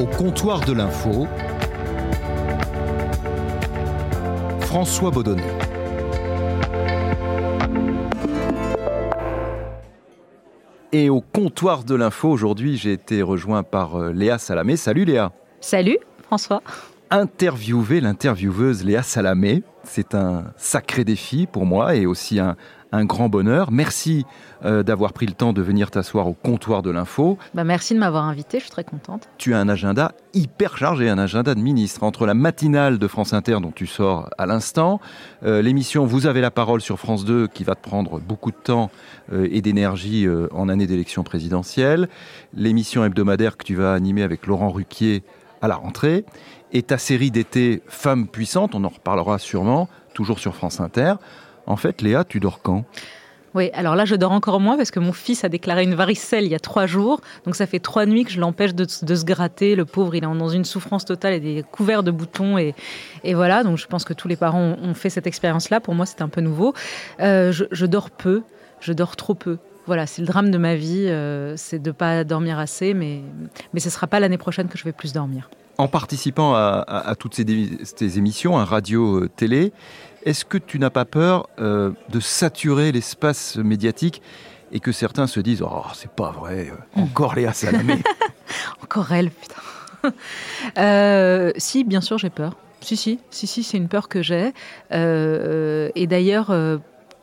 Au comptoir de l'info, François Baudonnet. Et au comptoir de l'info, aujourd'hui, j'ai été rejoint par euh, Léa Salamé. Salut Léa. Salut François. Interviewer l'intervieweuse Léa Salamé, c'est un sacré défi pour moi et aussi un, un grand bonheur. Merci euh, d'avoir pris le temps de venir t'asseoir au comptoir de l'info. Bah merci de m'avoir invité, je suis très contente. Tu as un agenda hyper chargé, un agenda de ministre. Entre la matinale de France Inter dont tu sors à l'instant, euh, l'émission Vous avez la parole sur France 2 qui va te prendre beaucoup de temps euh, et d'énergie en année d'élection présidentielle, l'émission hebdomadaire que tu vas animer avec Laurent Ruquier à la rentrée, et ta série d'été Femmes puissantes, on en reparlera sûrement, toujours sur France Inter. En fait, Léa, tu dors quand? Oui, alors là, je dors encore moins parce que mon fils a déclaré une varicelle il y a trois jours. Donc ça fait trois nuits que je l'empêche de, se gratter. Le pauvre, il est dans une souffrance totale et des couverts de boutons. Et, voilà, donc je pense que tous les parents ont, fait cette expérience-là. Pour moi, c'est un peu nouveau. Euh, je, dors peu, je dors trop peu. Voilà, c'est le drame de ma vie, euh, c'est de ne pas dormir assez, mais, mais ce ne sera pas l'année prochaine que je vais plus dormir. En participant à, toutes ces, ces émissions, à radio, euh, télé, est-ce que tu n'as pas peur euh, de saturer l'espace médiatique et que certains se disent Oh, c'est pas vrai, euh, encore Léa Salamé Encore elle, putain. Euh, si, bien sûr, j'ai peur. Si, si, si, si, c'est une peur que j'ai. et d'ailleurs,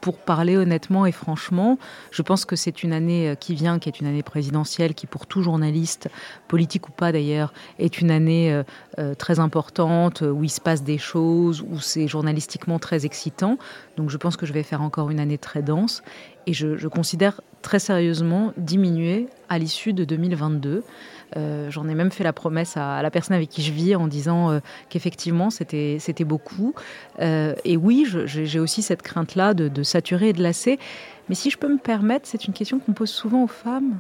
pour parler honnêtement et franchement, je pense que c'est une année euh, qui vient, qui est une année présidentielle, qui pour tout journaliste, politique ou pas d'ailleurs, est une année euh, euh, très importante, où il se passe des choses, où c'est journalistiquement très excitant. Donc je pense que je vais faire encore une année très dense. Et je, je considère très sérieusement diminuer à l'issue de 2022. Euh, j'en ai même fait la promesse à, la personne avec qui je vis en disant euh, qu'effectivement c'était c'était beaucoup. Euh, et oui, j'ai aussi cette crainte-là de, de, saturer et de lasser. Mais si je peux me permettre, c'est une question qu'on pose souvent aux femmes.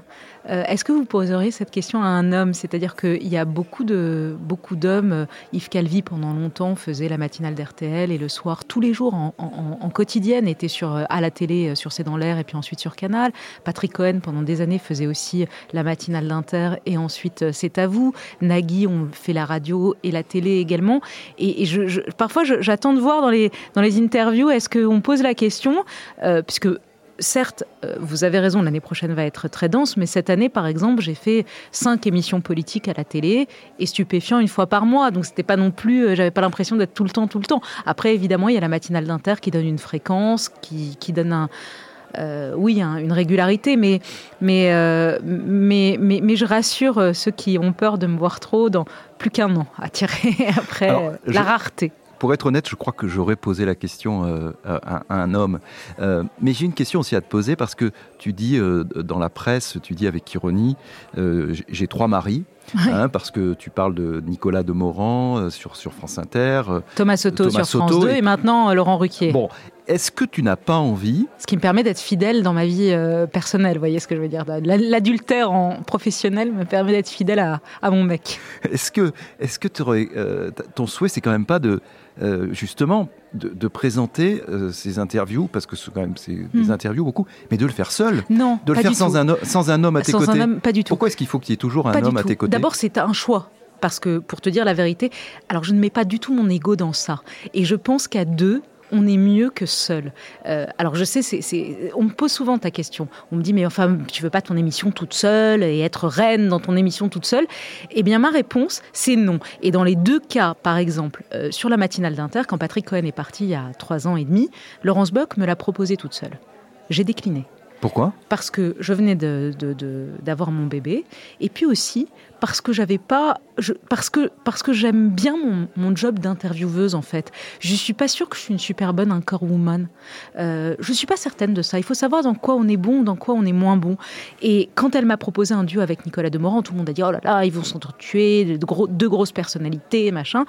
Euh, est-ce que vous poseriez cette question à un homme? C'est-à-dire qu'il y a beaucoup beaucoup d'hommes. Euh, Yves Calvi, pendant longtemps, faisait la matinale d'RTL et le soir, tous les jours, en, en, quotidienne, était sur, euh, à la télé sur C'est dans l'air et puis ensuite sur Canal. Patrick Cohen, pendant des années, faisait aussi la matinale d'Inter et ensuite C'est à vous. Nagui, on fait la radio et la télé également. Et, parfois, j'attends de voir dans les, dans les interviews, est-ce qu'on pose la question, puisque certes, euh, vous avez raison, l'année prochaine va être très dense, mais cette année, par exemple, j'ai fait cinq émissions politiques à la télé et stupéfiant une fois par mois. Donc, c'était pas non plus, euh, j'avais pas l'impression d'être tout le temps, tout le temps. Après, évidemment, il y a la matinale d'Inter qui donne une fréquence, qui, donne un, euh, oui, une régularité, mais, mais, mais, mais, je rassure ceux qui ont peur de me voir trop dans plus qu'un an à tirer après la rareté pour être honnête, je crois que j'aurais posé la question euh, à, un homme. Euh, mais j'ai une question aussi à te poser parce que tu dis euh, dans la presse, tu dis avec ironie, j'ai trois maris. Hein, parce que tu parles de Nicolas Demorand sur, sur France Inter. Thomas Soto sur France 2 et, maintenant Laurent Ruquier. Bon, est-ce que tu n'as pas envie Ce qui me permet d'être fidèle dans ma vie personnelle, vous voyez ce que je veux dire L'adultère en professionnel me permet d'être fidèle à, à, mon mec. Est-ce que, est-ce que ton souhait, c'est quand même pas de euh, justement de, présenter euh, ces interviews, parce que c'est quand même des hmm. interviews beaucoup, mais de le faire seul. Non, de le faire sans un, sans un homme à tes sans côtés. Un homme, pas du tout. Pourquoi est-ce qu'il faut qu'il y ait toujours un homme à tes côtés D'abord, c'est un choix. Parce que, pour te dire la vérité, alors je ne mets pas du tout mon ego dans ça. Et je pense qu'à deux, on est mieux que seul. Euh, alors je sais, on me pose souvent ta question. On me dit mais enfin tu veux pas ton émission toute seule et être reine dans ton émission toute seule? Eh bien ma réponse c'est non. Et dans les deux cas, par exemple euh, sur la matinale d'Inter, quand Patrick Cohen est parti il y a trois ans et demi, Laurence Bock me l'a proposé toute seule. J'ai décliné. Pourquoi? Parce que je venais d'avoir mon bébé, et puis aussi parce que j'avais pas, parce que parce que j'aime bien mon, job d'intervieweuse en fait. Je suis pas sûre que je suis une super bonne encore woman. Euh, je suis pas certaine de ça. Il faut savoir dans quoi on est bon, dans quoi on est moins bon. Et quand elle m'a proposé un duo avec Nicolas Demorand, tout le monde a dit oh là là, ils vont s'entretuer, de deux grosses personnalités, machin.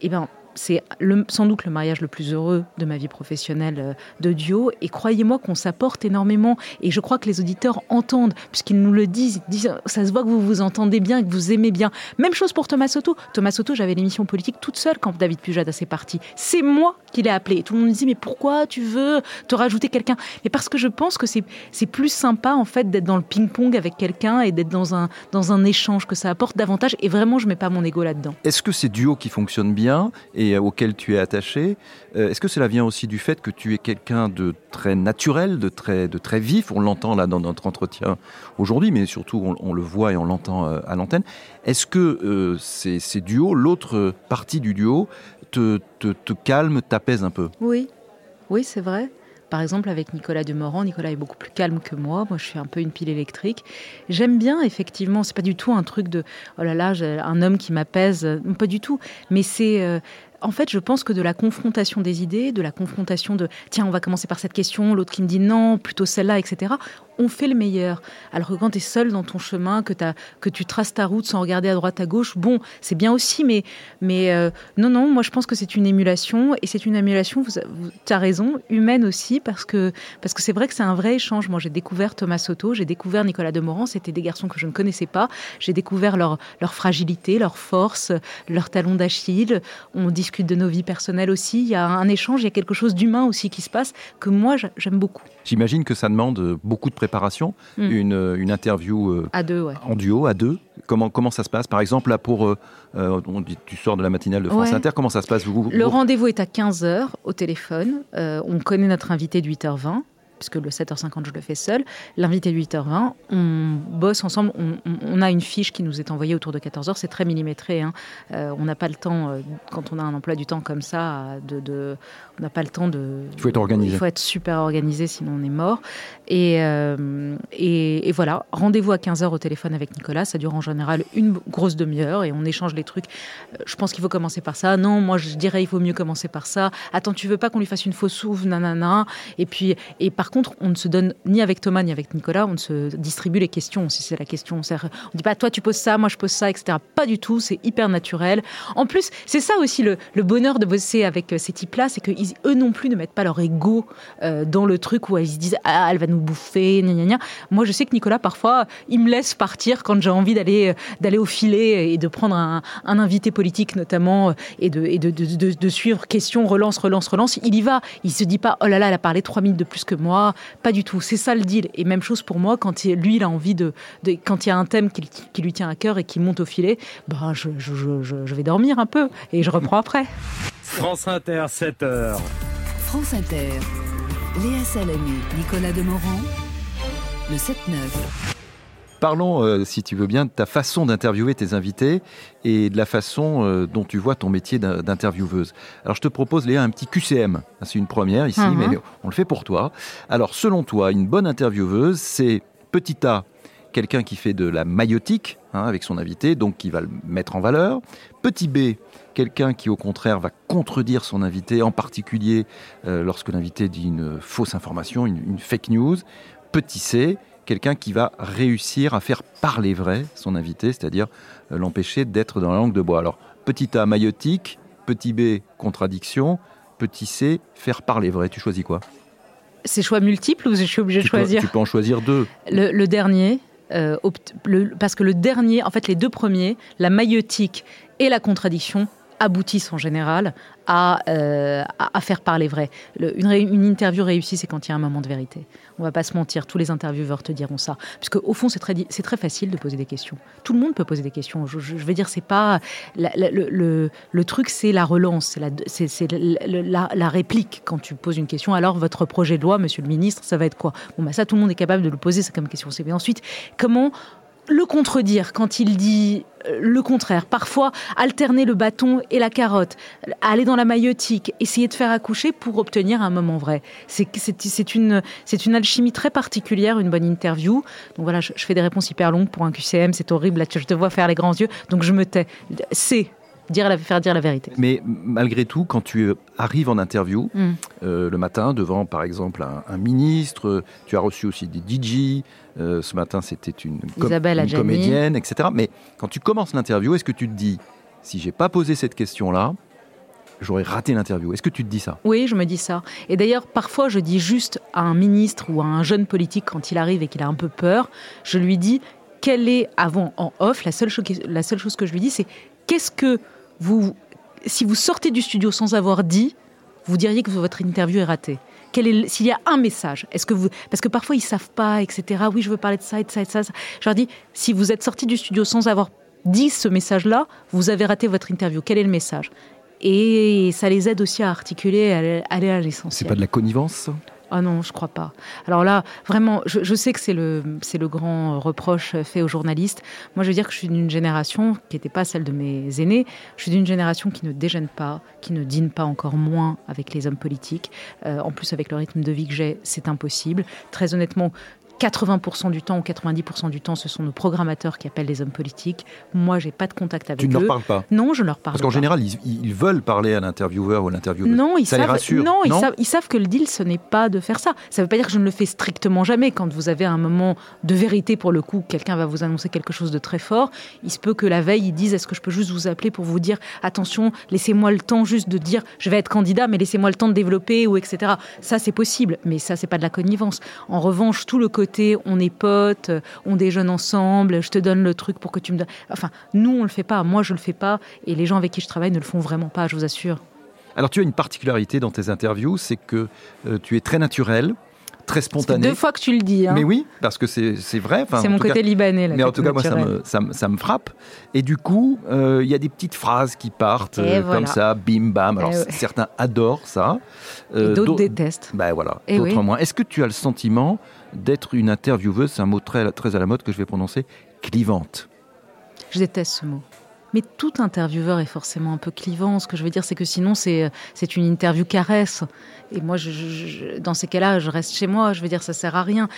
Et eh ben c'est sans doute le mariage le plus heureux de ma vie professionnelle euh, de duo. Et croyez-moi qu'on s'apporte énormément. Et je crois que les auditeurs entendent, puisqu'ils nous le disent, disent. Ça se voit que vous vous entendez bien, que vous aimez bien. Même chose pour Thomas Soto. Thomas Soto, j'avais l'émission politique toute seule quand David Pujada s'est parti. C'est moi qui l'ai appelé. Et tout le monde me dit, mais pourquoi tu veux te rajouter quelqu'un? Mais parce que je pense que c'est plus sympa, en fait, d'être dans le ping-pong avec quelqu'un et d'être dans un, dans un échange, que ça apporte davantage. Et vraiment, je mets pas mon ego là-dedans. Est-ce que c'est duo qui fonctionne bien auquel tu es attaché, euh, est-ce que cela vient aussi du fait que tu es quelqu'un de très naturel, de très, de très vif? On l'entend là dans notre entretien aujourd'hui, mais surtout on, le voit et on l'entend euh, à l'antenne. Est-ce que euh, ces, duos, l'autre partie du duo, te, te, te calme, t'apaise un peu? Oui, oui, c'est vrai. Par exemple, avec Nicolas Demorand, Nicolas est beaucoup plus calme que moi. Moi, je suis un peu une pile électrique. J'aime bien, effectivement, c'est pas du tout un truc de oh là là, un homme qui m'apaise. Pas du tout. Mais c'est en fait, je pense que de la confrontation des idées, de la confrontation de tiens, on va commencer par cette question, l'autre qui me dit non, plutôt celle-là, etc on fait le meilleur. Alors que quand tu es seul dans ton chemin, que, tu traces ta route sans regarder à droite, à gauche, bon, c'est bien aussi, mais, mais euh, non, non, moi je pense que c'est une émulation, et c'est une émulation, tu as raison, humaine aussi, parce que parce que c'est vrai que c'est un vrai échange. Moi j'ai découvert Thomas Soto, j'ai découvert Nicolas Demorand, c'était des garçons que je ne connaissais pas, j'ai découvert leur, leur fragilité, leur force, leur talon d'Achille, on discute de nos vies personnelles aussi, il y a un échange, il y a quelque chose d'humain aussi qui se passe, que moi j'aime beaucoup. J'imagine que ça demande beaucoup de préparation, hmm. une, une, interview euh, à deux, en duo, à deux. Comment, comment ça se passe? Par exemple, là, pour. Euh, euh, tu sors de la matinale de France Inter, comment ça se passe? Vous, Le rendez-vous est à 15h au téléphone. on connaît notre invité de 8h20 puisque le 7h50, je le fais seul. L'invité de 8h20, on bosse ensemble. On, a une fiche qui nous est envoyée autour de 14h. C'est très millimétré. Hein. Euh, on n'a pas le temps, euh, quand on a un emploi du temps comme ça, de, on n'a pas le temps de. Il faut être organisé. Il faut être super organisé, sinon on est mort. Et, euh, et, voilà, rendez-vous à 15h au téléphone avec Nicolas. Ça dure en général une grosse demi-heure et on échange les trucs. Je pense qu'il faut commencer par ça. Non, moi je dirais il faut mieux commencer par ça. Attends, tu veux pas qu'on lui fasse une fausse ouvre, nanana. Et puis, et par contre, on ne se donne ni avec Thomas ni avec Nicolas, on se distribue les questions. Si c'est la question, on ne dit pas toi tu poses ça, moi je pose ça, etc. Pas du tout, c'est hyper naturel. En plus, c'est ça aussi le, bonheur de bosser avec euh, ces types-là, c'est qu'eux non plus ne mettent pas leur ego euh, dans le truc où ils se disent ah elle va nous bouffer, gna gna gna. Moi je sais que Nicolas parfois il me laisse partir quand j'ai envie d'aller euh, d'aller au filet et de prendre un, invité politique notamment et de, suivre question relance relance relance. Il y va, il se dit pas oh là là elle a parlé trois minutes de plus que moi pas du tout. C'est ça le deal. Et même chose pour moi, quand lui, il a envie de. quand il y a un thème qui, lui tient à cœur et qui monte au filet, bah, je, vais dormir un peu et je reprends après. France Inter, 7 h France Inter. Léa Salami, Nicolas Demorand, le 7-9. Parlons, euh, si tu veux bien, de ta façon d'interviewer tes invités et de la façon euh, dont tu vois ton métier d'intervieweuse. Alors, je te propose, Léa, un petit QCM. C'est une première ici, mhm. mais on le fait pour toi. Alors, selon toi, une bonne intervieweuse, c'est petit A, quelqu'un qui fait de la maïotique hein, avec son invité, donc qui va le mettre en valeur. Petit B, quelqu'un qui au contraire va contredire son invité, en particulier euh, lorsque l'invité dit une fausse information, une, une fake news. Petit C, quelqu'un qui va réussir à faire parler vrai son invité, c'est-à-dire euh, l'empêcher d'être dans la langue de bois. Alors, petit A, maïotique, petit B, contradiction, petit C, faire parler vrai. Tu choisis quoi? C'est choix multiples ou je suis obligé de choisir? Tu peux en choisir deux. Le, dernier, euh, parce que le dernier, en fait, les deux premiers, la maïotique et la contradiction, aboutissent en général à, euh, à, faire parler vrai. une, interview réussie, c'est quand il y a un moment de vérité. On va pas se mentir, tous les intervieweurs te diront ça. Puisque au fond, c'est très, très facile de poser des questions. Tout le monde peut poser des questions. Je, vais dire, c'est pas le, le, truc, c'est la relance, c'est la, la, réplique quand tu poses une question. Alors, votre projet de loi, Monsieur le Ministre, ça va être quoi? Bon, bah ça, tout le monde est capable de le poser, c'est comme question. Mais ensuite, comment le contredire quand il dit euh, le contraire. Parfois, alterner le bâton et la carotte, aller dans la maïotique, essayer de faire accoucher pour obtenir un moment vrai. C'est une, une alchimie très particulière, une bonne interview. Donc voilà, je, fais des réponses hyper longues pour un QCM, c'est horrible, là, je te vois faire les grands yeux, donc je me tais. C'est dire faire dire la vérité. Mais malgré tout, quand tu arrives en interview hmm. euh, le matin devant, par exemple, un, ministre, tu as reçu aussi des DJ. Euh, ce matin, c'était une, comédienne, etc. Mais quand tu commences l'interview, est-ce que tu te dis, si j'ai pas posé cette question-là, j'aurais raté l'interview? Est-ce que tu te dis ça? Oui, je me dis ça. Et d'ailleurs, parfois, je dis juste à un ministre ou à un jeune politique quand il arrive et qu'il a un peu peur, je lui dis quelle est, avant, en off, la seule, la seule chose que je lui dis, c'est qu'est-ce que si vous sortez du studio sans avoir dit, vous diriez que votre interview est ratée s'il y a un message, parce que parfois ils savent pas, etc. Oui, je veux parler de ça, et de ça, et de ça. Je leur dis, si vous êtes sorti du studio sans avoir dit ce message-là, vous avez raté votre interview. Quel est le message? Et ça les aide aussi à articuler, à aller à l'essentiel. C'est pas de la connivence? Ah non, je crois pas. Alors là, vraiment, je, sais que c'est le, grand reproche fait aux journalistes. Moi, je veux dire que je suis d'une génération qui n'était pas celle de mes aînés. Je suis d'une génération qui ne déjeune pas, qui ne dîne pas encore moins avec les hommes politiques. Euh, en plus, avec le rythme de vie que j'ai, c'est impossible. Très honnêtement, 80% du temps ou 90% du temps, ce sont nos programmateurs qui appellent les hommes politiques. Moi, j'ai pas de contact avec eux. Tu ne leur parles pas? Non, je ne leur parle pas. Parce qu'en général, ils, veulent parler à l'intervieweur ou à l'intervieweuse. Non, ils ça savent, les rassure. Non, ils, savent, que le deal, ce n'est pas de faire ça. Ça ne veut pas dire que je ne le fais strictement jamais. Quand vous avez un moment de vérité, pour le coup, quelqu'un va vous annoncer quelque chose de très fort, il se peut que la veille, ils disent est-ce que je peux juste vous appeler pour vous dire attention, laissez-moi le temps juste de dire je vais être candidat, mais laissez-moi le temps de développer ou etc. Ça, c'est possible, mais ça, c'est pas de la connivence. En revanche, tout le côté on est euh, on déjeune ensemble, je te donne le truc pour que tu me donnes. Enfin, nous, on le fait pas. Moi, je le fais pas. Et les gens avec qui je travaille ne le font vraiment pas, je vous assure. Alors, tu as une particularité dans tes interviews, c'est que euh, tu es très naturel très spontané. Deux fois que tu le dis. Hein. Mais oui, parce que c'est vrai. c'est mon côté libanais. mais en tout cas, moi, ça me, ça, me, frappe. Et du coup, euh, il y a des petites phrases qui partent comme ça, bim bam. Alors, certains adorent ça. d'autres détestent. Ben voilà, d'autres moins. Est-ce que tu as le sentiment d'être une intervieweuse, c'est un mot très, très à la mode que je vais prononcer, clivante. Je déteste ce mot. Mais tout intervieweur est forcément un peu clivant. Ce que je veux dire, c'est que sinon, c'est, c'est une interview caresse. Et moi, je, dans ces cas-là, je reste chez moi. Je veux dire, ça sert à rien.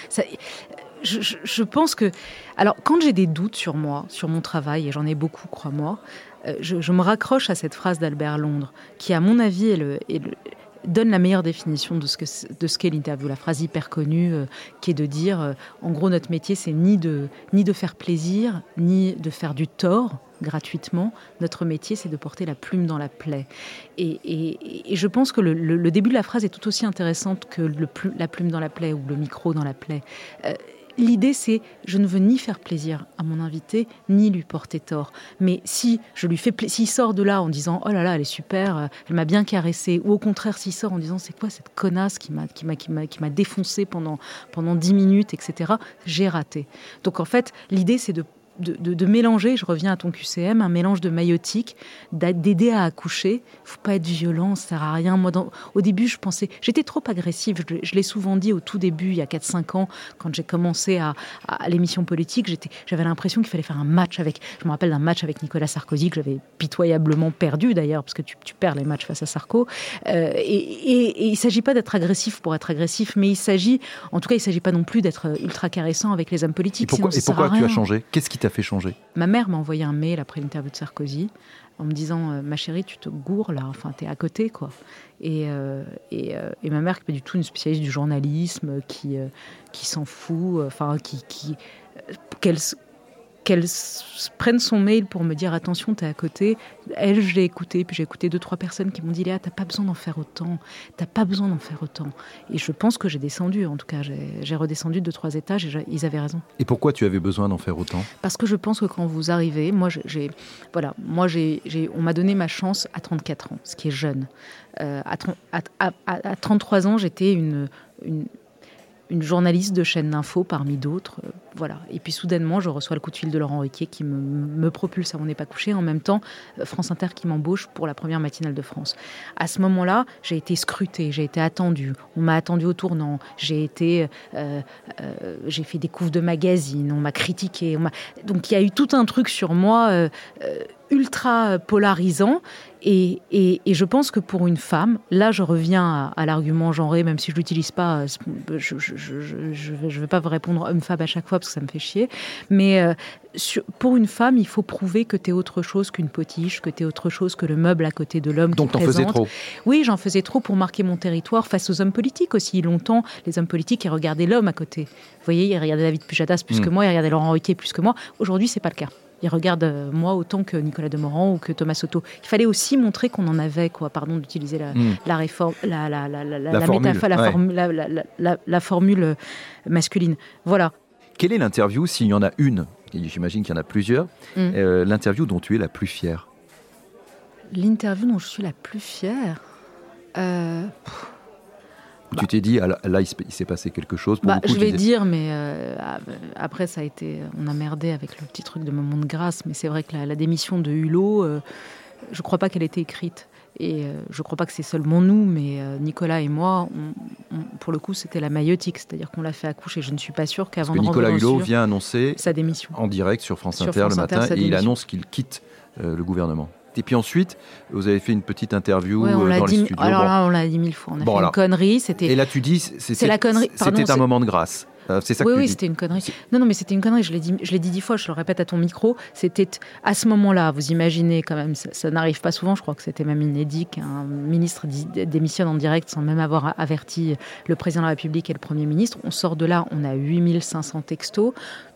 Je, pense que. Alors, quand j'ai des doutes sur moi, sur mon travail, et j'en ai beaucoup, crois-moi, euh, je, me raccroche à cette phrase d'Albert Londres, qui, à mon avis, est le donne la meilleure définition de ce qu'est l'interview, la phrase hyper connue euh, qui est de dire euh, en gros notre métier c'est ni de ni de faire plaisir ni de faire du tort gratuitement. Notre métier, c'est de porter la plume dans la plaie. Et, et, je pense que le, début de la phrase est tout aussi intéressante que le, la plume dans la plaie ou le micro dans la plaie. Euh, L'idée, c'est je ne veux ni faire plaisir à mon invité, ni lui porter tort. Mais si je lui fais s'il sort de là en disant oh là là, elle est super, euh, elle m'a bien caressé, ou au contraire s'il sort en disant c'est quoi cette connasse qui m'a qui qui m'a défoncé pendant pendant dix minutes, etc. J'ai raté. Donc en fait, l'idée c'est de de, mélanger, je reviens à ton QCM, un mélange de maïotique, d'aider à accoucher. Il faut pas être violent, ça sert à rien. Moi, au début, je pensais, j'étais trop agressive. Je, l'ai souvent dit au tout début, il y a 4-5 ans, quand j'ai commencé à, l'émission politique, j'avais l'impression qu'il fallait faire un match avec. Je me rappelle d'un match avec Nicolas Sarkozy que j'avais pitoyablement perdu d'ailleurs, parce que tu, perds les matchs face à Sarko. Euh, et, il ne s'agit pas d'être agressif pour être agressif, mais il s'agit, en tout cas, il ne s'agit pas non plus d'être ultra caressant avec les hommes politiques. Et pourquoi, et pourquoi tu as changé? Qu'est-ce qui fait changer Ma mère m'a envoyé un mail après l'interview de Sarkozy en me disant euh, ma chérie tu te gourres là. Enfin t'es à côté quoi. Et, euh, euh, et, ma mère qui n'est pas du tout une spécialiste du journalisme qui qui s'en fout enfin qui, qui qu'elle qu'elle prenne son mail pour me dire attention, t'es à côté. Elle, je l'ai écouté, puis j'ai écouté deux, trois personnes qui m'ont dit Léa, t'as pas besoin d'en faire autant, t'as pas besoin d'en faire autant. Et je pense que j'ai descendu, en tout cas, j'ai redescendu deux, trois étages et ils avaient raison. Et pourquoi tu avais besoin d'en faire autant? Parce que je pense que quand vous arrivez, moi, j'ai, voilà, moi, j'ai, on m'a donné ma chance à 34 ans, ce qui est jeune. Euh, à, à, à, 33 ans, j'étais une, une une journaliste de chaîne d'info parmi d'autres. Euh, voilà. Et puis soudainement, je reçois le coup de fil de Laurent Riquet qui me, propulse à On n'est pas couché. En même temps, euh, France Inter qui m'embauche pour la première matinale de France. À ce moment-là, j'ai été scrutée, j'ai été attendue. On m'a attendue au tournant. J'ai été, euh, j'ai fait des couves de magazines. On m'a critiqué. Donc il y a eu tout un truc sur moi ultra polarisant. Et, je pense que pour une femme, là je reviens à, l'argument genré, même si je l'utilise pas, je ne vais pas vous répondre homme-femme à chaque fois parce que ça me fait chier, mais euh, pour une femme, il faut prouver que tu es autre chose qu'une potiche, que tu es autre chose que le meuble à côté de l'homme. Donc t'en faisais trop Oui, j'en faisais trop pour marquer mon territoire face aux hommes politiques aussi. Longtemps, les hommes politiques, ils regardaient l'homme à côté. Vous voyez, ils regardaient David Pujadas plus hmm. que moi, ils regardaient Laurent Ruquier plus que moi. Aujourd'hui, c'est pas le cas. Il regarde euh, moi autant que Nicolas Demorand ou que Thomas Soto. Il fallait aussi montrer qu'on en avait, quoi. Pardon d'utiliser la, Hmm. la réforme, la, la, la, formule, ouais. masculine. Voilà. Quelle est l'interview, s'il y en a une, et j'imagine qu'il y en a plusieurs, Mm. euh, l'interview dont tu es la plus fière? L'interview dont je suis la plus fière. euh, Où tu t'es dit, ah, là, il s'est- passé quelque chose pour Bah, beaucoup, je vais disais- dire, mais euh, après, ça a été. On a merdé avec le petit truc de moment de grâce, mais c'est vrai que la, la démission de Hulot, euh, je crois pas qu'elle ait été écrite. Et euh, je crois pas que c'est seulement nous, mais Nicolas et moi, on- on- pour le coup, c'était la maïotique, c'est-à-dire qu'on l'a fait accoucher. Je ne suis pas sûre qu'avant que de Nicolas Hulot vient annoncer sa démission. en direct sur France Sur Inter France le matin et il annonce qu'il quitte le gouvernement. Et puis ensuite, vous avez fait une petite interview Ouais, on euh, dans dit, les studios. alors là, on l'a dit mille fois. On a Bon, fait alors. une connerie. C'était Et là, tu dis, c'était la connerie. Pardon, C'était un moment de grâce. Euh, c'est ça oui, que tu oui, c'était une connerie. Non, non, mais c'était une connerie. Je l'ai dit, je l'ai dit dix fois. Je le répète à ton micro. C'était à ce moment-là. Vous imaginez quand même, ça, ça n'arrive pas souvent. Je crois que c'était même inédit qu'un ministre démissionne en direct sans même avoir averti le président de la République et le premier ministre. On sort de là. On a 8500 textos.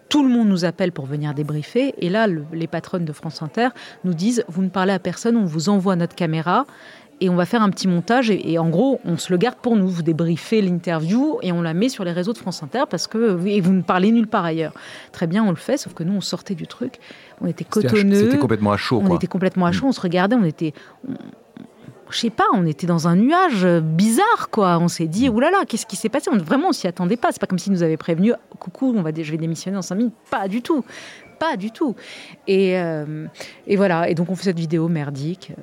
Tout le monde nous appelle pour venir débriefer. Et là, le- les patronnes de France Inter nous disent Vous ne parlez à personne, on vous envoie notre caméra et on va faire un petit montage. Et, et en gros, on se le garde pour nous. Vous débriefez l'interview et on la met sur les réseaux de France Inter parce que et vous ne parlez nulle part ailleurs. Très bien, on le fait, sauf que nous, on sortait du truc. On était cotonneux. C'était complètement à chaud. On quoi. était complètement à chaud, on se regardait, on était. on- je sais pas, on était dans un nuage euh, bizarre, quoi. On s'est Mm. dit, oulala, qu'est-ce qui s'est passé? On, Vraiment, on s'y attendait pas. C'est pas comme s'ils nous avaient prévenu, coucou, on va, je vais démissionner dans 5 minutes. Pas du tout. Pas du tout. Et, euh, et voilà. Et donc, on fait cette vidéo merdique. Euh,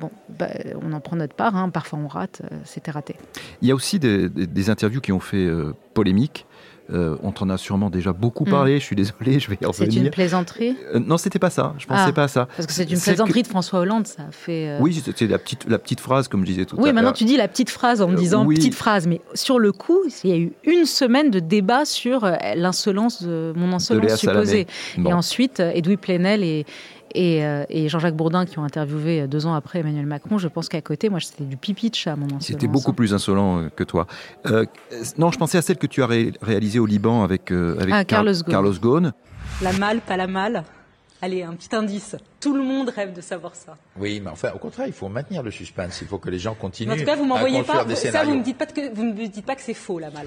Bon, bah, on en prend notre part. hein. Parfois, on rate. C'était raté. Il y a aussi des, des- des interviews qui ont fait euh, polémique. Euh, on t'en a sûrement déjà beaucoup Mm. parlé. Je suis désolé, je vais y C'est une revenir. plaisanterie Euh, non, c'était pas ça. Je pensais Ah. pas à ça. Parce que c'est une plaisanterie de François Hollande. Ça a fait. euh, Oui, c'est la petite, la petite phrase, comme je disais tout à Oui, l'heure. maintenant tu dis la petite phrase en me Euh, disant oui. petite phrase, mais sur le coup, il y a eu une semaine de débat sur l'insolence de mon insolence supposée. Bon. Et ensuite, Edoui Plenel et, et, euh, et Jean-Jacques Bourdin qui ont interviewé euh, deux ans après Emmanuel Macron, je pense qu'à côté, moi, c'était du pipi de chat, mon insolence. C'était beaucoup plus insolent euh, que toi. Euh, non, je pensais à celle que tu as ré- réalisée au Liban avec, euh, avec Ah, Car- Carlos Ghosn. Carlos Ghosn. La malle, pas la malle. Allez, un petit indice. Tout le monde rêve de savoir ça. Oui, mais enfin, au contraire, il faut maintenir le suspense. Il faut que les gens continuent en tout cas, vous à m'envoyez pas. des Ça, vous scénarios. me dites pas que vous me dites pas que c'est faux la malle.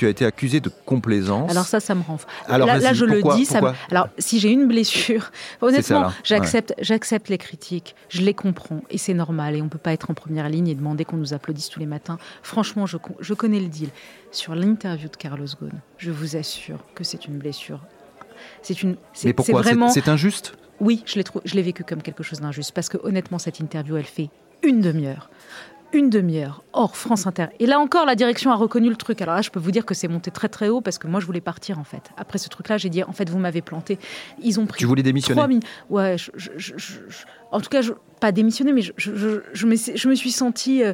Tu as été accusé de complaisance. Alors ça, ça me rend. Alors, là, je pourquoi- le dis. Ça me- Alors, si j'ai une blessure, honnêtement, j'accepte, j'accepte les critiques. Je les comprends et c'est normal. Et on peut pas être en première ligne et demander qu'on nous applaudisse tous les matins. Franchement, je, con- je connais le deal. Sur l'interview de Carlos Ghosn, je vous assure que c'est une blessure. C'est une. Mais pourquoi? C'est vraiment. Injuste? Oui, je l'ai, trou- je l'ai vécu comme quelque chose d'injuste. Parce que honnêtement, cette interview, elle fait une demi-heure. Une demi-heure, hors France Inter. Et là encore, la direction a reconnu le truc. Alors là, je peux vous dire que c'est monté très très haut parce que moi, je voulais partir en fait. Après ce truc-là, j'ai dit en fait, vous m'avez planté. Ils ont pris Tu voulais démissionner minutes. Ouais, je- je- je- je- je- en tout cas, pas démissionner, mais je, me, je me suis sentie euh,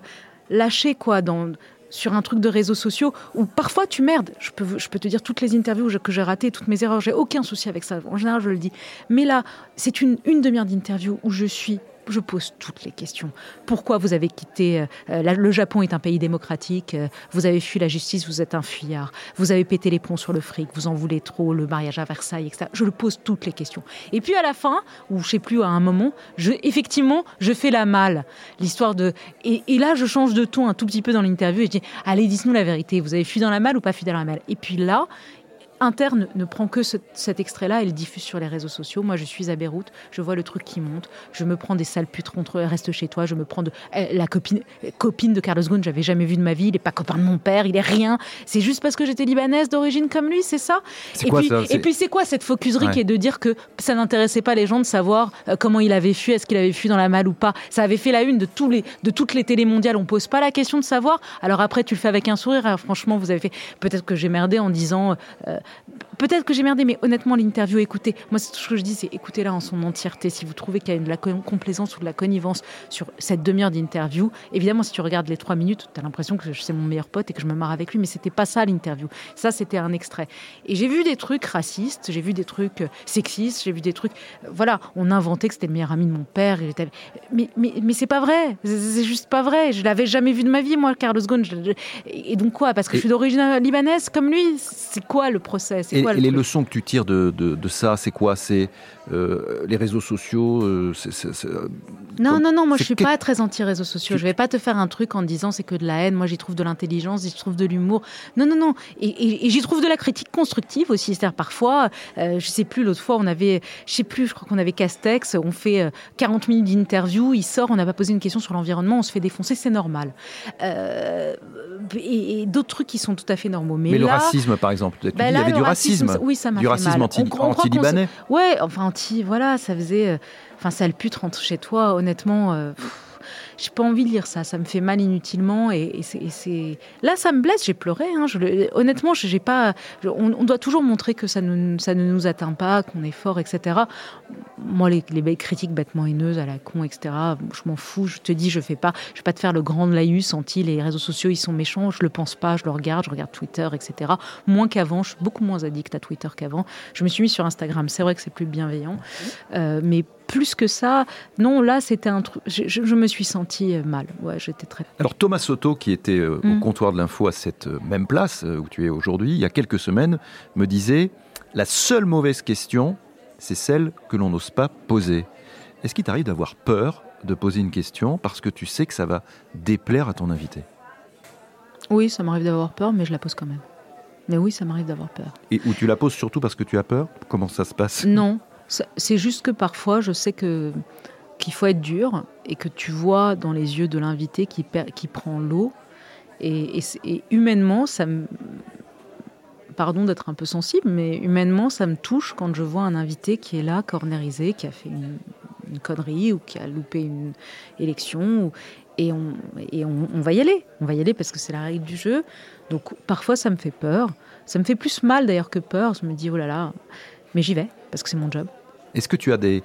lâchée quoi dans sur un truc de réseaux sociaux où parfois tu merdes. Je peux, je peux te dire toutes les interviews que j'ai ratées, toutes mes erreurs, j'ai aucun souci avec ça. En général, je le dis. Mais là, c'est une, une demi-heure d'interview où je suis je pose toutes les questions. Pourquoi vous avez quitté euh, euh, Le Japon est un pays démocratique. euh, vous avez fui la justice. Vous êtes un fuyard. Vous avez pété les ponts sur le fric. Vous en voulez trop. Le mariage à Versailles, etc. Je le pose toutes les questions. Et puis à la fin, ou je sais plus à un moment, effectivement, je fais la malle. L'histoire de et, et là, je change de ton un tout petit peu dans l'interview et je dis allez, dites-nous la vérité. Vous avez fui dans la malle ou pas fui dans la malle? Et puis là. Inter ne, prend que ce- cet extrait-là et le diffuse sur les réseaux sociaux. Moi, je suis à Beyrouth, je vois le truc qui monte, je me prends des sales putes contre reste chez toi, je me prends de eh, la copine copine de Carlos Ghosn, j'avais jamais vu de ma vie, il est pas copain de mon père, il est rien. C'est juste parce que j'étais libanaise d'origine comme lui, c'est ça? C'est et quoi puis, ça? Et C'est- puis c'est quoi cette focuserie Ouais. qui est de dire que ça n'intéressait pas les gens de savoir euh, comment il avait fui, est-ce qu'il avait fui dans la malle ou pas? Ça avait fait la une de tous les de toutes les télés mondiales. On pose pas la question de savoir. Alors après tu le fais avec un sourire. Alors, franchement, vous avez fait. Peut-être que j'ai merdé en disant. euh, Peut-être que j'ai merdé, mais honnêtement, l'interview, écoutez, moi, c'est tout ce que je dis, c'est écoutez-la en son entièreté. Si vous trouvez qu'il y a de la co- complaisance ou de la connivence sur cette demi-heure d'interview, évidemment, si tu regardes les trois minutes, tu as l'impression que c'est mon meilleur pote et que je me marre avec lui, mais c'était pas ça l'interview. Ça, c'était un extrait. Et j'ai vu des trucs racistes, j'ai vu des trucs euh, sexistes, j'ai vu des trucs. euh, voilà, on inventait que c'était le meilleur ami de mon père. Mais, mais, mais c'est pas vrai. C'est- juste pas vrai. Je l'avais jamais vu de ma vie, moi, Carlos Ghosn. Et donc quoi? Parce que je suis d'origine libanaise comme lui? C'est quoi le problème procès. Et, quoi et le les leçons que tu tires de, de- de ça, c'est quoi? C'est euh, les réseaux sociaux euh, c'est- Non, non, non, moi je suis pas très anti-réseaux sociaux. Je vais pas te faire un truc en disant c'est que de la haine. Moi j'y trouve de l'intelligence, j'y trouve de l'humour. Non, non, non. Et, et- et j'y trouve de la critique constructive aussi. C'est-à-dire parfois, euh, je sais plus, l'autre fois on avait, je sais plus, je crois qu'on avait Castex, on fait euh, 40 minutes d'interview, il sort, on n'a pas posé une question sur l'environnement, on se fait défoncer, c'est normal. Euh, et et d'autres trucs qui sont tout à fait normaux. Mais, Mais, le là, racisme, par exemple, bah il y là, avait du racisme, oui, ça m'a du racisme mal. anti- anti-libanais. Ouais, enfin voilà, ça faisait, euh, enfin sale pute rentre chez toi. Honnêtement, euh, j'ai pas envie de lire ça. Ça me fait mal inutilement et, c'est- là ça me blesse. J'ai pleuré. Hein, honnêtement, j'ai pas. on, doit toujours montrer que ça ne, ça ne nous atteint pas, qu'on est fort, etc. Moi, les, les critiques bêtement haineuses à la con, etc. Je m'en fous. Je te dis, je fais pas. Je vais pas te faire le grand laïus anti les réseaux sociaux. Ils sont méchants. Je le pense pas. Je le regarde. Je regarde Twitter, etc. Moins qu'avant. Je suis beaucoup moins addict à Twitter qu'avant. Je me suis mis sur Instagram. C'est vrai que c'est plus bienveillant, Euh, mais plus que ça, non. Là, c'était un truc. Je- je me suis sentie euh, mal. Ouais, j'étais très. Alors Thomas Soto, qui était euh, au Mm. comptoir de l'info à cette euh, même place euh, où tu es aujourd'hui, il y a quelques semaines, me disait la seule mauvaise question, c'est celle que l'on n'ose pas poser. Est-ce qu'il t'arrive d'avoir peur de poser une question parce que tu sais que ça va déplaire à ton invité? Oui, ça m'arrive d'avoir peur, mais je la pose quand même. Mais oui, ça m'arrive d'avoir peur. Et où tu la poses surtout parce que tu as peur? Comment ça se passe? Non, c'est juste que parfois, je sais que qu'il faut être dur et que tu vois dans les yeux de l'invité qui, prend l'eau. Et, humainement, ça me. Pardon d'être un peu sensible, mais humainement, ça me touche quand je vois un invité qui est là, cornérisé, qui a fait une, connerie ou qui a loupé une élection. et on, on va y aller. On va y aller parce que c'est la règle du jeu. Donc parfois, ça me fait peur. Ça me fait plus mal d'ailleurs que peur. Je me dis, oh là là, mais j'y vais parce que c'est mon job. Est-ce que tu as, des,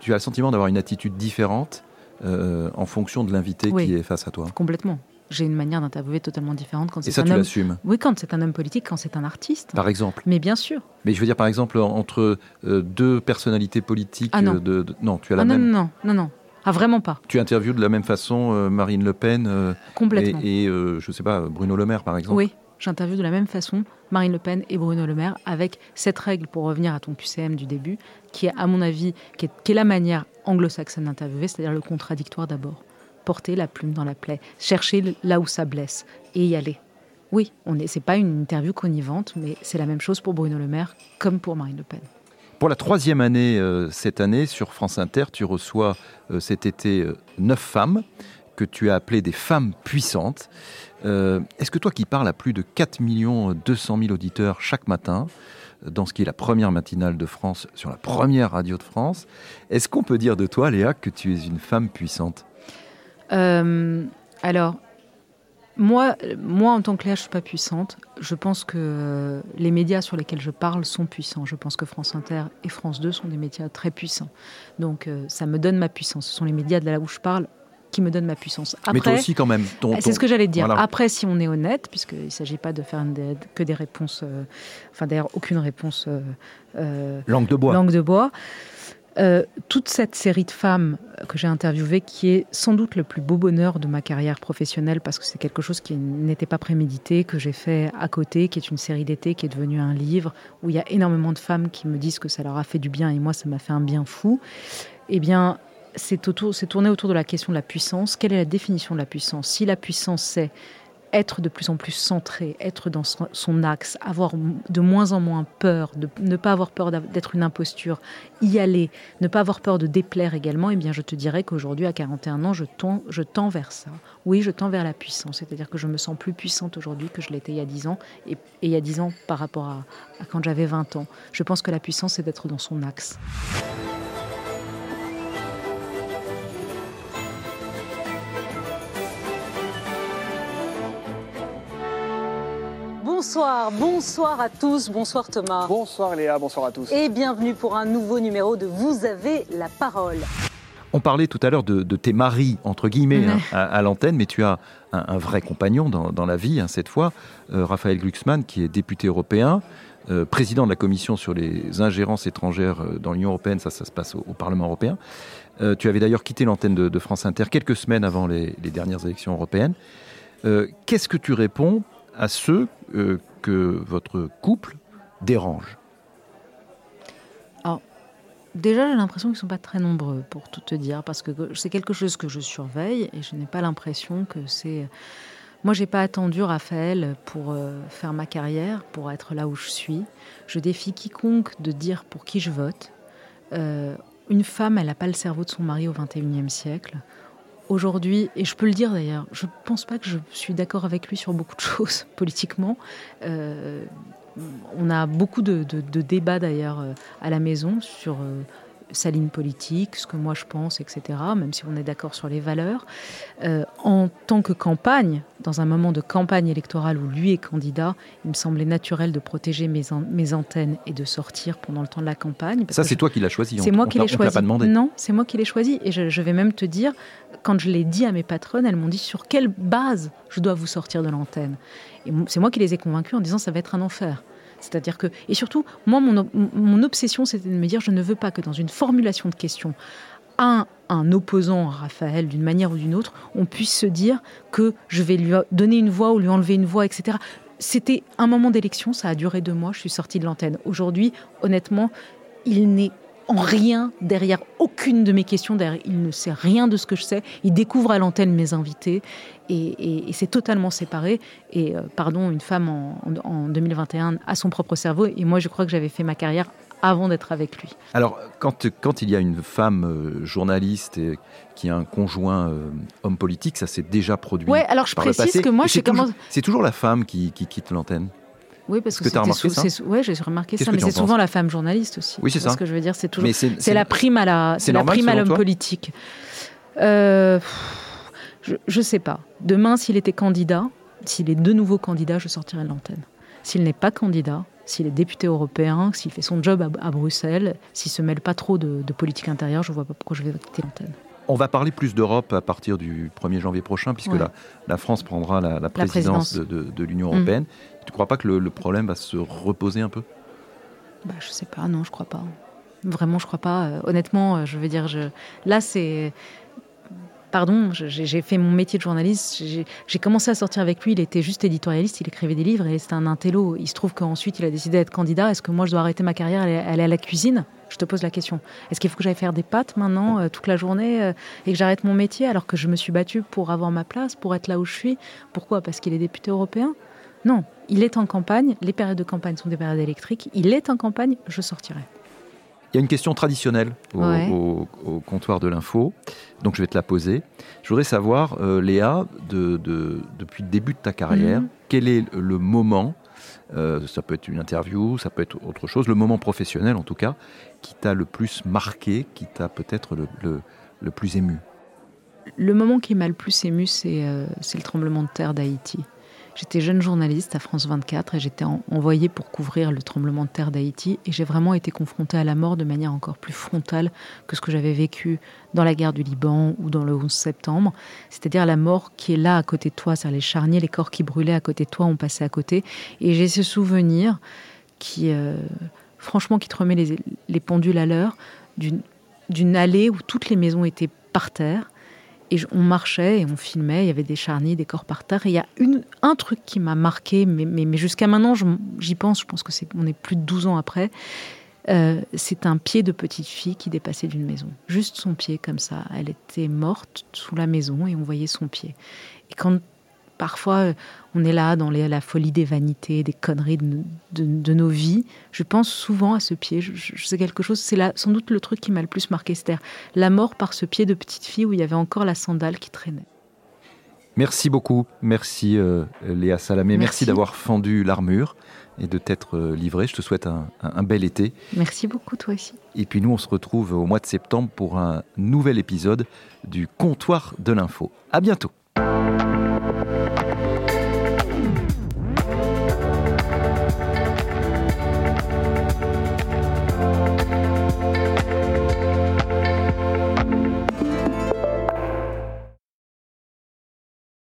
tu as le sentiment d'avoir une attitude différente euh, en fonction de l'invité Oui. qui est face à toi? Complètement. J'ai une manière d'interviewer totalement différente quand Et c'est ça, un tu homme. l'assumes, Oui, quand c'est un homme politique, quand c'est un artiste. par exemple Mais bien sûr. Mais je veux dire, par exemple, entre euh, deux personnalités politiques. Ah non. euh, de, de- non, tu as la Ah non, même. non, non, non, non. Ah vraiment pas. Tu interviews de la même façon euh, Marine Le Pen Complètement. et, et, je sais pas, Bruno Le Maire, par exemple? Oui, j'interviewe de la même façon Marine Le Pen et Bruno Le Maire avec cette règle pour revenir à ton QCM du début, qui est à mon avis, qui est, la manière anglo-saxonne d'interviewer, c'est-à-dire le contradictoire d'abord. Porter la plume dans la plaie, chercher là où ça blesse et y aller. Oui, on est, c'est pas une interview connivante, mais c'est la même chose pour Bruno Le Maire comme pour Marine Le Pen. Pour la troisième année euh, cette année, sur France Inter, tu reçois euh, cet été euh, neuf femmes que tu as appelées des femmes puissantes. Euh, Est-ce que toi qui parles à plus de 4 200 000 auditeurs chaque matin, dans ce qui est la première matinale de France, sur la première radio de France, est-ce qu'on peut dire de toi, Léa, que tu es une femme puissante? Euh, alors, moi, moi, en tant que Léa, je suis pas puissante. Je pense que les médias sur lesquels je parle sont puissants. Je pense que France Inter et France 2 sont des médias très puissants. Donc, euh, ça me donne ma puissance. Ce sont les médias de là où je parle qui me donnent ma puissance. Mais toi Après, aussi quand même. ton- c'est ce que j'allais te dire. Voilà. Après, si on est honnête, puisqu'il ne s'agit pas de faire des- que des réponses, euh, enfin d'ailleurs aucune réponse euh, euh, Langue de bois. langue de bois. Euh, toute cette série de femmes que j'ai interviewées, qui est sans doute le plus beau bonheur de ma carrière professionnelle, parce que c'est quelque chose qui n'était pas prémédité, que j'ai fait à côté, qui est une série d'été, qui est devenue un livre, où il y a énormément de femmes qui me disent que ça leur a fait du bien, et moi, ça m'a fait un bien fou. Eh bien, c'est tourné autour de la question de la puissance. Quelle est la définition de la puissance? Si la puissance, c'est être de plus en plus centré, être dans son, axe, avoir de moins en moins peur, ne pas avoir peur d'être une imposture, y aller, ne pas avoir peur de déplaire également, eh bien je te dirais qu'aujourd'hui, à 41 ans, je tends, je vers ça. Oui, je tends vers la puissance, c'est-à-dire que je me sens plus puissante aujourd'hui que je l'étais il y a 10 ans, et, et il y a 10 ans par rapport à, à quand j'avais 20 ans. Je pense que la puissance, c'est d'être dans son axe. Bonsoir, bonsoir à tous, bonsoir Thomas. Bonsoir Léa, bonsoir à tous. Et bienvenue pour un nouveau numéro de Vous avez la parole. On parlait tout à l'heure de, de tes maris, entre guillemets, hein, à, à l'antenne, mais tu as un, un vrai compagnon dans, dans la vie, hein, cette fois, euh, Raphaël Glucksmann, qui est député européen, euh, président de la commission sur les ingérences étrangères euh, dans l'Union européenne, ça, ça se passe au, au Parlement européen. Euh, tu avais d'ailleurs quitté l'antenne de, de France Inter quelques semaines avant les, les dernières élections européennes. Euh, Qu'est-ce que tu réponds à ceux euh, que votre couple dérangent Alors, déjà, j'ai l'impression qu'ils ne sont pas très nombreux, pour tout te dire, parce que c'est quelque chose que je surveille et je n'ai pas l'impression que c'est. Moi, j'ai pas attendu Raphaël pour euh, faire ma carrière, pour être là où je suis. Je défie quiconque de dire pour qui je vote. Euh, une femme, elle n'a pas le cerveau de son mari au XXIe siècle. Aujourd'hui, et je peux le dire d'ailleurs, je ne pense pas que je suis d'accord avec lui sur beaucoup de choses politiquement. Euh, on a beaucoup de, débats d'ailleurs euh, à la maison sur euh, sa ligne politique, ce que moi je pense, etc., même si on est d'accord sur les valeurs. Euh, en tant que campagne, dans un moment de campagne électorale où lui est candidat, il me semblait naturel de protéger mes, an- mes antennes et de sortir pendant le temps de la campagne. parce Ça, c'est toi qui l'as choisi. c'est moi qui l'ai choisi. pas demandé. Non, c'est moi qui l'ai choisi. Et je, je vais même te dire, quand je l'ai dit à mes patronnes, elles m'ont dit sur quelle base je dois vous sortir de l'antenne? Et c'est moi qui les ai convaincus en disant ça va être un enfer. C'est-à-dire que, et surtout, moi, mon, ob- mon obsession, c'était de me dire, je ne veux pas que dans une formulation de questions, un, un opposant à Raphaël, d'une manière ou d'une autre, on puisse se dire que je vais lui donner une voix ou lui enlever une voix, etc. C'était un moment d'élection, ça a duré deux mois, je suis sortie de l'antenne. Aujourd'hui, honnêtement, il n'est en rien derrière aucune de mes questions, derrière, il ne sait rien de ce que je sais, il découvre à l'antenne mes invités et, et- et c'est totalement séparé. Et euh, pardon, une femme en, en- en 2021 a son propre cerveau et moi je crois que j'avais fait ma carrière avant d'être avec lui. Alors, quand, quand il y a une femme euh, journaliste et qui a un conjoint euh, homme politique, ça s'est déjà produit. Ouais, alors je précise que moi je c'est comment. toujours, c'est toujours la femme qui, qui quitte l'antenne? Oui, parce que, remarqué ça Ouais, j'ai remarqué ça, mais c'est souvent la femme journaliste aussi. Oui, c'est ça. Ce que je veux dire, c'est toujours. C'est, la prime à la, c'est la prime à l'homme politique. Euh, je, je sais pas. Demain, s'il était candidat, s'il est de nouveau candidat, je sortirai de l'antenne. S'il n'est pas candidat, s'il est député européen, s'il fait son job à, à Bruxelles, s'il se mêle pas trop de, de politique intérieure, je vois pas pourquoi je vais quitter l'antenne. On va parler plus d'Europe à partir du 1er janvier prochain, puisque Ouais. la, la France prendra la, la présidence, présidence. de, de- de l'Union Mm. européenne. Tu ne crois pas que le, le problème va se reposer un peu? Bah, je sais pas, non, je crois pas. Vraiment, je crois pas. Euh, honnêtement, euh, je veux dire, je... là, c'est. Pardon, j'ai fait mon métier de journaliste. J'ai j'ai commencé à sortir avec lui. Il était juste éditorialiste. Il écrivait des livres et c'était un intello. Il se trouve qu'ensuite, il a décidé d'être candidat. Est-ce que moi, je dois arrêter ma carrière, aller, aller à la cuisine? Je te pose la question. Est-ce qu'il faut que j'aille faire des pâtes maintenant, euh, toute la journée, euh, et que j'arrête mon métier alors que je me suis battue pour avoir ma place, pour être là où je suis? Pourquoi? Parce qu'il est député européen? Non, il est en campagne. Les périodes de campagne sont des périodes électriques. Il est en campagne. Je sortirai. Il y a une question traditionnelle au, Ouais. au- au comptoir de l'info, donc je vais te la poser. Je voudrais savoir, euh, Léa, de, de- depuis le début de ta carrière, Mhm. quel est le moment, euh, ça peut être une interview, ça peut être autre chose, le moment professionnel en tout cas, qui t'a le plus marqué, qui t'a peut-être le, le- le plus ému? Le moment qui m'a le plus ému, c'est euh, c'est le tremblement de terre d'Haïti. J'étais jeune journaliste à France 24 et j'étais en- envoyée pour couvrir le tremblement de terre d'Haïti et j'ai vraiment été confrontée à la mort de manière encore plus frontale que ce que j'avais vécu dans la guerre du Liban ou dans le 11 septembre. C'est-à-dire la mort qui est là à côté de toi, c'est-à-dire les charniers, les corps qui brûlaient à côté de toi ont passé à côté. Et j'ai ce souvenir qui, euh, franchement, qui te remet les, les pendules à l'heure d'une allée où toutes les maisons étaient par terre et on marchait et on filmait, il y avait des charniers, des corps par terre. Et il y a une, un truc qui m'a marqué, mais, mais, jusqu'à maintenant, j'y pense, je pense que c'est on est plus de 12 ans après. Euh, c'est un pied de petite fille qui dépassait d'une maison. Juste son pied comme ça. Elle était morte sous la maison et on voyait son pied. Et quand parfois euh, on est là dans les- la folie des vanités, des conneries de, de- de nos vies, je pense souvent à ce pied. Je, sais quelque chose, c'est là sans doute le truc qui m'a le plus marqué, c'est-à-dire la mort par ce pied de petite fille où il y avait encore la sandale qui traînait. Merci beaucoup, merci euh, Léa Salamé, merci, Merci. d'avoir fendu l'armure et de t'être euh, livrée. Je te souhaite un- un- un bel été. Merci beaucoup, toi aussi. Et puis nous, on se retrouve au mois de septembre pour un nouvel épisode du Comptoir de l'info. À bientôt.